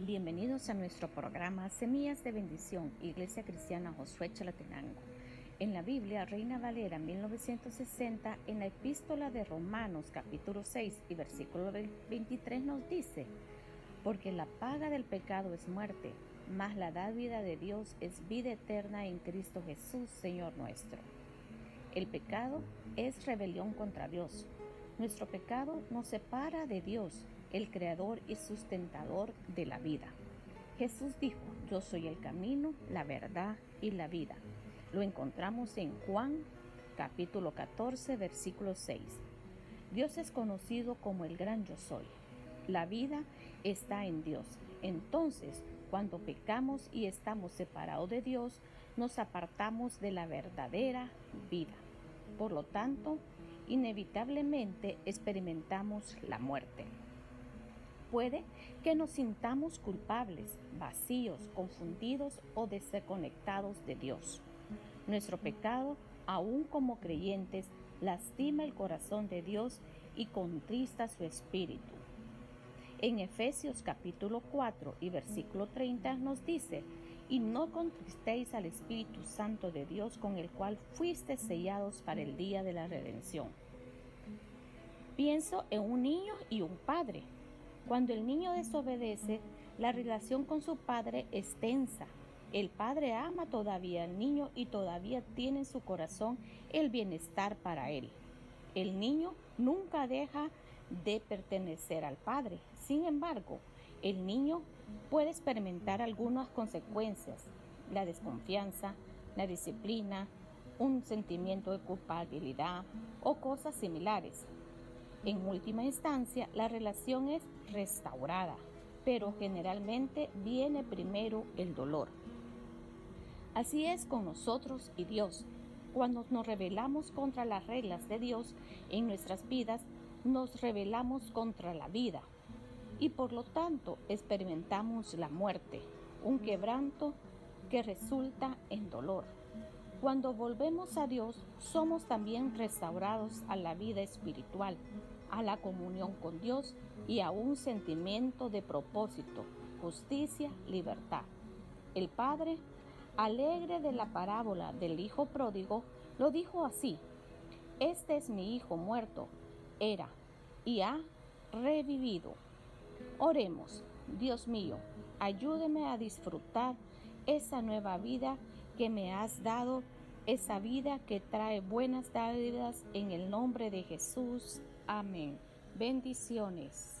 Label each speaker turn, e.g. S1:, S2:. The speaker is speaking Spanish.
S1: Bienvenidos a nuestro programa Semillas de Bendición, Iglesia Cristiana Josué Chalatenango. En la Biblia, Reina Valera 1960, en la epístola de Romanos capítulo 6 y versículo 23 nos dice, porque la paga del pecado es muerte, mas la dávida de Dios es vida eterna en Cristo Jesús, Señor nuestro. El pecado es rebelión contra Dios. Nuestro pecado nos separa de Dios el creador y sustentador de la vida. Jesús dijo, yo soy el camino, la verdad y la vida. Lo encontramos en Juan capítulo 14, versículo 6. Dios es conocido como el gran yo soy. La vida está en Dios. Entonces, cuando pecamos y estamos separados de Dios, nos apartamos de la verdadera vida. Por lo tanto, inevitablemente experimentamos la muerte. Puede que nos sintamos culpables, vacíos, confundidos o desconectados de Dios. Nuestro pecado, aun como creyentes, lastima el corazón de Dios y contrista su espíritu. En Efesios capítulo 4 y versículo 30 nos dice, y no contristéis al Espíritu Santo de Dios con el cual fuiste sellados para el día de la redención. Pienso en un niño y un padre. Cuando el niño desobedece, la relación con su padre es tensa. El padre ama todavía al niño y todavía tiene en su corazón el bienestar para él. El niño nunca deja de pertenecer al padre. Sin embargo, el niño puede experimentar algunas consecuencias, la desconfianza, la disciplina, un sentimiento de culpabilidad o cosas similares. En última instancia, la relación es restaurada, pero generalmente viene primero el dolor. Así es con nosotros y Dios. Cuando nos rebelamos contra las reglas de Dios en nuestras vidas, nos rebelamos contra la vida y por lo tanto experimentamos la muerte, un quebranto que resulta en dolor. Cuando volvemos a Dios, somos también restaurados a la vida espiritual, a la comunión con Dios y a un sentimiento de propósito, justicia, libertad. El Padre, alegre de la parábola del Hijo pródigo, lo dijo así, Este es mi Hijo muerto, era y ha revivido. Oremos, Dios mío, ayúdeme a disfrutar esa nueva vida que me has dado, esa vida que trae buenas dádivas en el nombre de Jesús. Amén. Bendiciones.